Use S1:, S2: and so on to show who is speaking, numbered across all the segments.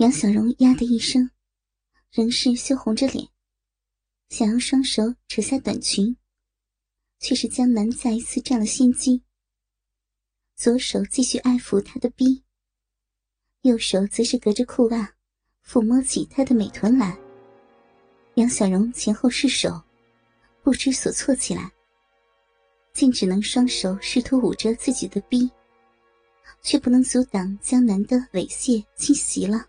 S1: 杨小荣呀的一声，仍是羞红着脸，想要双手扯下短裙，却是江南再一次占了先机。左手继续爱抚她的逼，右手则是隔着裤袜抚摸起她的美臀来。杨小荣前后失手，不知所措起来，竟只能双手试图捂着自己的逼，却不能阻挡江南的猥亵侵袭了。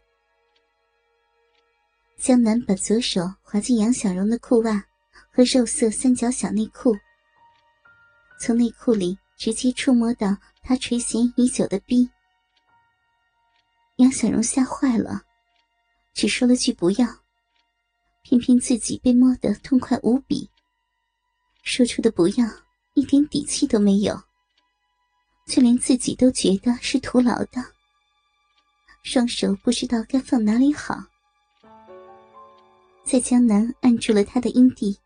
S1: 江南把左手滑进杨小荣的裤袜和肉色三角小内裤，从内裤里直接触摸到他垂涎已久的逼。杨小荣吓坏了，只说了句“不要”，偏偏自己被摸得痛快无比。说出的“不要”一点底气都没有，却连自己都觉得是徒劳的，双手不知道该放哪里好。在江南按住了他的阴蒂，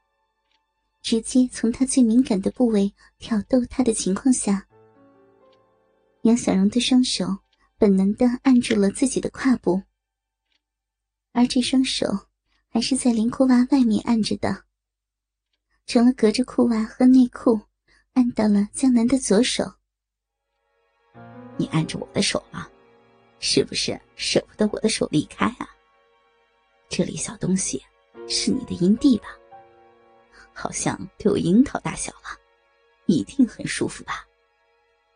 S1: 直接从他最敏感的部位挑逗他的情况下，杨小荣的双手本能的按住了自己的胯部，而这双手还是在连裤袜外面按着的，成了隔着裤袜和内裤按到了江南的左手。
S2: 你按着我的手了，是不是舍不得我的手离开啊？这里小东西，是你的阴蒂吧？好像都有樱桃大小了，一定很舒服吧？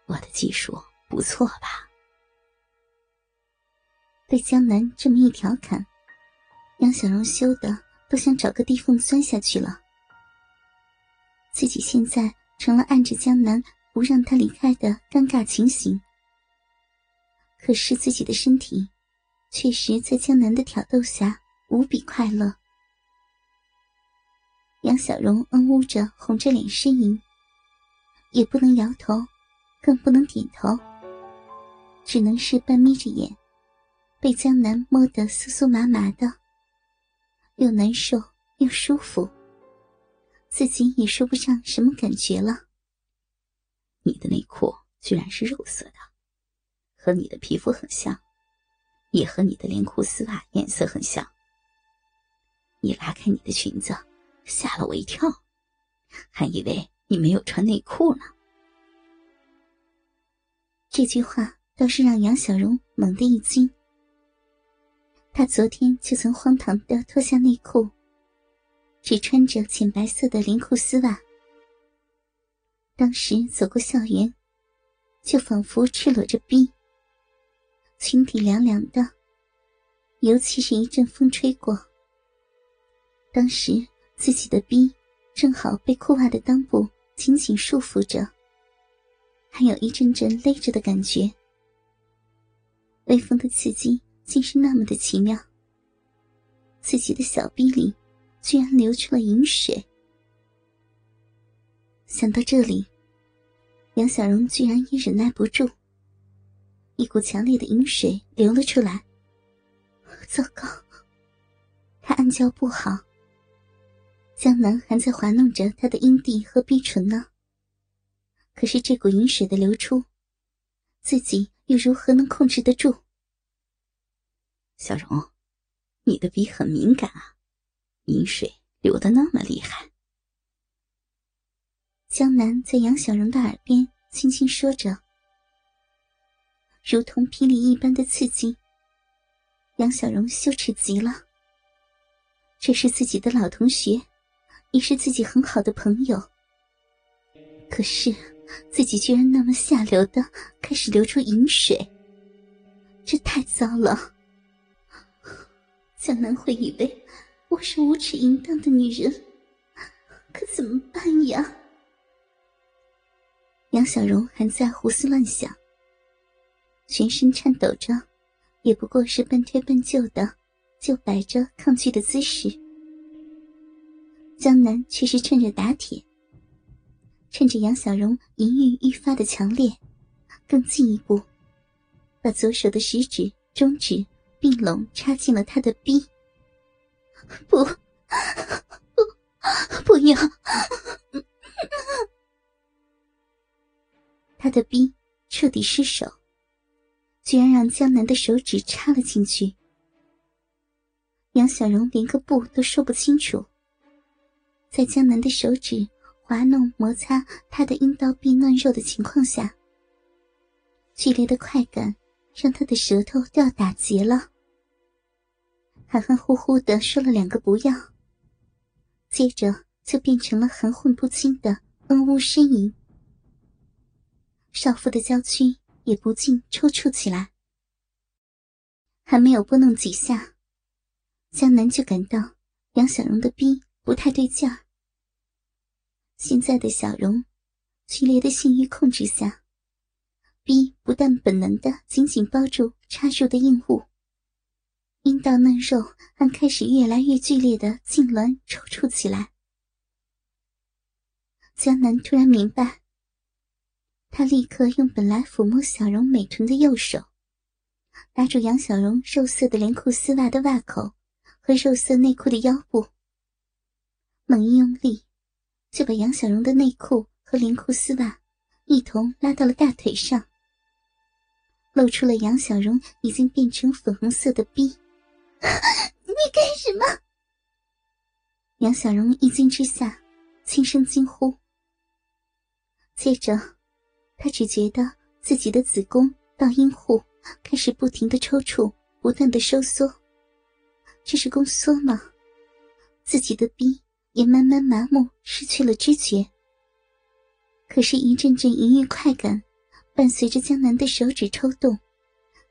S2: 我的技术不错吧？
S1: 被江南这么一调侃，杨小荣羞得都想找个地缝钻下去了。自己现在成了按着江南不让他离开的尴尬情形，可是自己的身体，确实在江南的挑逗下。无比快乐，杨小荣嗯呜着，红着脸呻吟，也不能摇头，更不能点头，只能是半眯着眼，被江南摸得酥酥麻麻的，又难受又舒服，自己也说不上什么感觉了。
S2: 你的内裤居然是肉色的，和你的皮肤很像，也和你的连裤丝袜颜色很像。你拉开你的裙子，吓了我一跳，还以为你没有穿内裤呢。
S1: 这句话倒是让杨小荣猛地一惊。他昨天就曾荒唐的脱下内裤，只穿着浅白色的连裤丝袜。当时走过校园，就仿佛赤裸着臂，裙底凉凉的，尤其是一阵风吹过。当时自己的臂正好被裤袜的裆部紧紧束缚着，还有一阵阵勒着的感觉。微风的刺激竟是那么的奇妙。自己的小臂里居然流出了银水。想到这里，杨小荣居然也忍耐不住，一股强烈的饮水流了出来。糟糕，他暗叫不好。江南还在滑弄着他的阴蒂和逼唇呢。可是这股饮水的流出，自己又如何能控制得住？
S2: 小荣，你的鼻很敏感啊，饮水流的那么厉害。
S1: 江南在杨小荣的耳边轻轻说着，如同霹雳一般的刺激。杨小荣羞耻极了，这是自己的老同学。你是自己很好的朋友，可是自己居然那么下流的开始流出饮水，这太糟了。江南会以为我是无耻淫荡的女人，可怎么办呀？杨小荣还在胡思乱想，全身颤抖着，也不过是半推半就的，就摆着抗拒的姿势。江南却是趁热打铁，趁着杨小荣淫欲愈发的强烈，更进一步，把左手的食指、中指并拢插进了他的逼。不，不，不要！他的逼彻底失手，居然让江南的手指插了进去，杨小荣连个不都说不清楚。在江南的手指滑弄摩擦他的阴道壁嫩肉的情况下，剧烈的快感让他的舌头都要打结了，含含糊糊的说了两个不要，接着就变成了含混不清的嗯呜呻吟，少妇的娇躯也不禁抽搐起来。还没有拨弄几下，江南就感到杨小荣的逼不太对劲。现在的小荣，剧烈的性欲控制下，逼不但本能的紧紧包住插入的硬物，阴道嫩肉还开始越来越剧烈的痉挛抽搐起来。江南突然明白，他立刻用本来抚摸小荣美臀的右手。拉住杨小荣肉色的连裤丝袜的袜口和肉色内裤的腰部，猛一用力，就把杨小荣的内裤和连裤丝袜一同拉到了大腿上，露出了杨小荣已经变成粉红色的逼。你干什么？杨小荣一惊之下，轻声惊呼。接着，他只觉得自己的子宫到阴户。开始不停的抽搐，不断的收缩。这是宫缩吗？自己的逼也慢慢麻木，失去了知觉。可是，一阵阵淫欲快感，伴随着江南的手指抽动，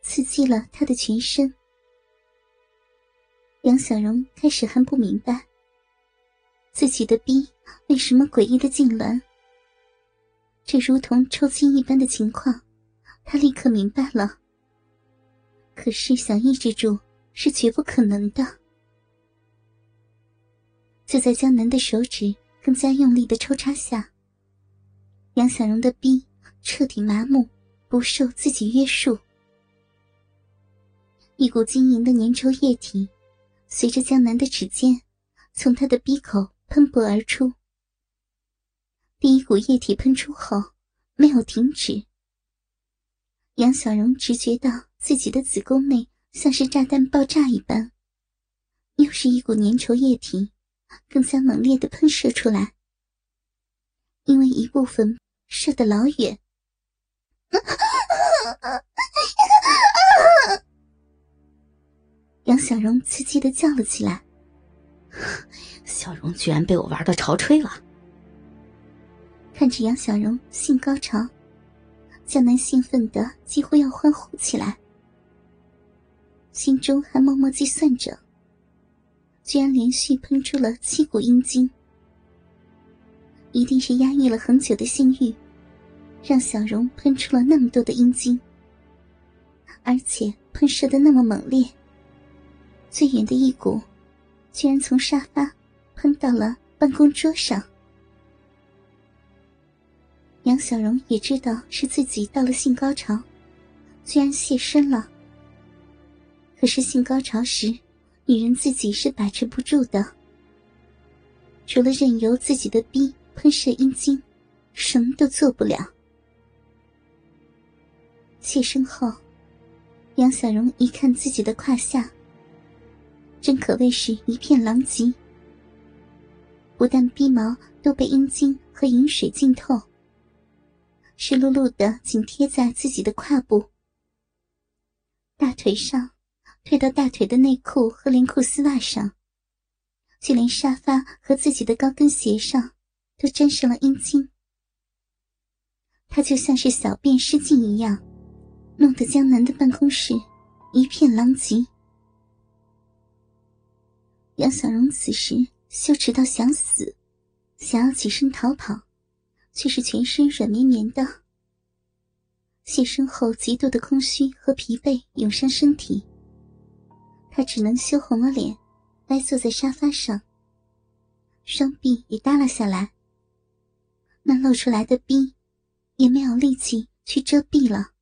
S1: 刺激了他的全身。杨小荣开始还不明白，自己的逼为什么诡异的痉挛。这如同抽筋一般的情况，他立刻明白了。可是想抑制住是绝不可能的。就在江南的手指更加用力的抽插下，杨小荣的逼彻底麻木，不受自己约束。一股晶莹的粘稠液体随着江南的指尖从他的鼻口喷薄而出。第一股液体喷出后没有停止，杨小荣直觉到。自己的子宫内像是炸弹爆炸一般，又是一股粘稠液体，更加猛烈的喷射出来。因为一部分射得老远，杨小荣刺激的叫了起来：“
S2: 小荣居然被我玩到潮吹了！”
S1: 看着杨小荣性高潮，江南兴奋的几乎要欢呼起来。心中还默默计算着，居然连续喷出了七股阴茎，一定是压抑了很久的性欲，让小荣喷出了那么多的阴茎，而且喷射的那么猛烈。最远的一股，居然从沙发喷到了办公桌上。杨小荣也知道是自己到了性高潮，居然现身了。可是性高潮时，女人自己是把持不住的。除了任由自己的逼喷射阴茎，什么都做不了。起身后，杨小荣一看自己的胯下，真可谓是一片狼藉。不但逼毛都被阴茎和饮水浸透，湿漉漉的紧贴在自己的胯部、大腿上。退到大腿的内裤和连裤丝袜上，就连沙发和自己的高跟鞋上都沾上了阴茎。他就像是小便失禁一样，弄得江南的办公室一片狼藉。杨小荣此时羞耻到想死，想要起身逃跑，却是全身软绵绵的。卸身后极度的空虚和疲惫涌上身体。他只能羞红了脸，呆坐在沙发上，双臂也耷拉下来。那露出来的臂，也没有力气去遮蔽了。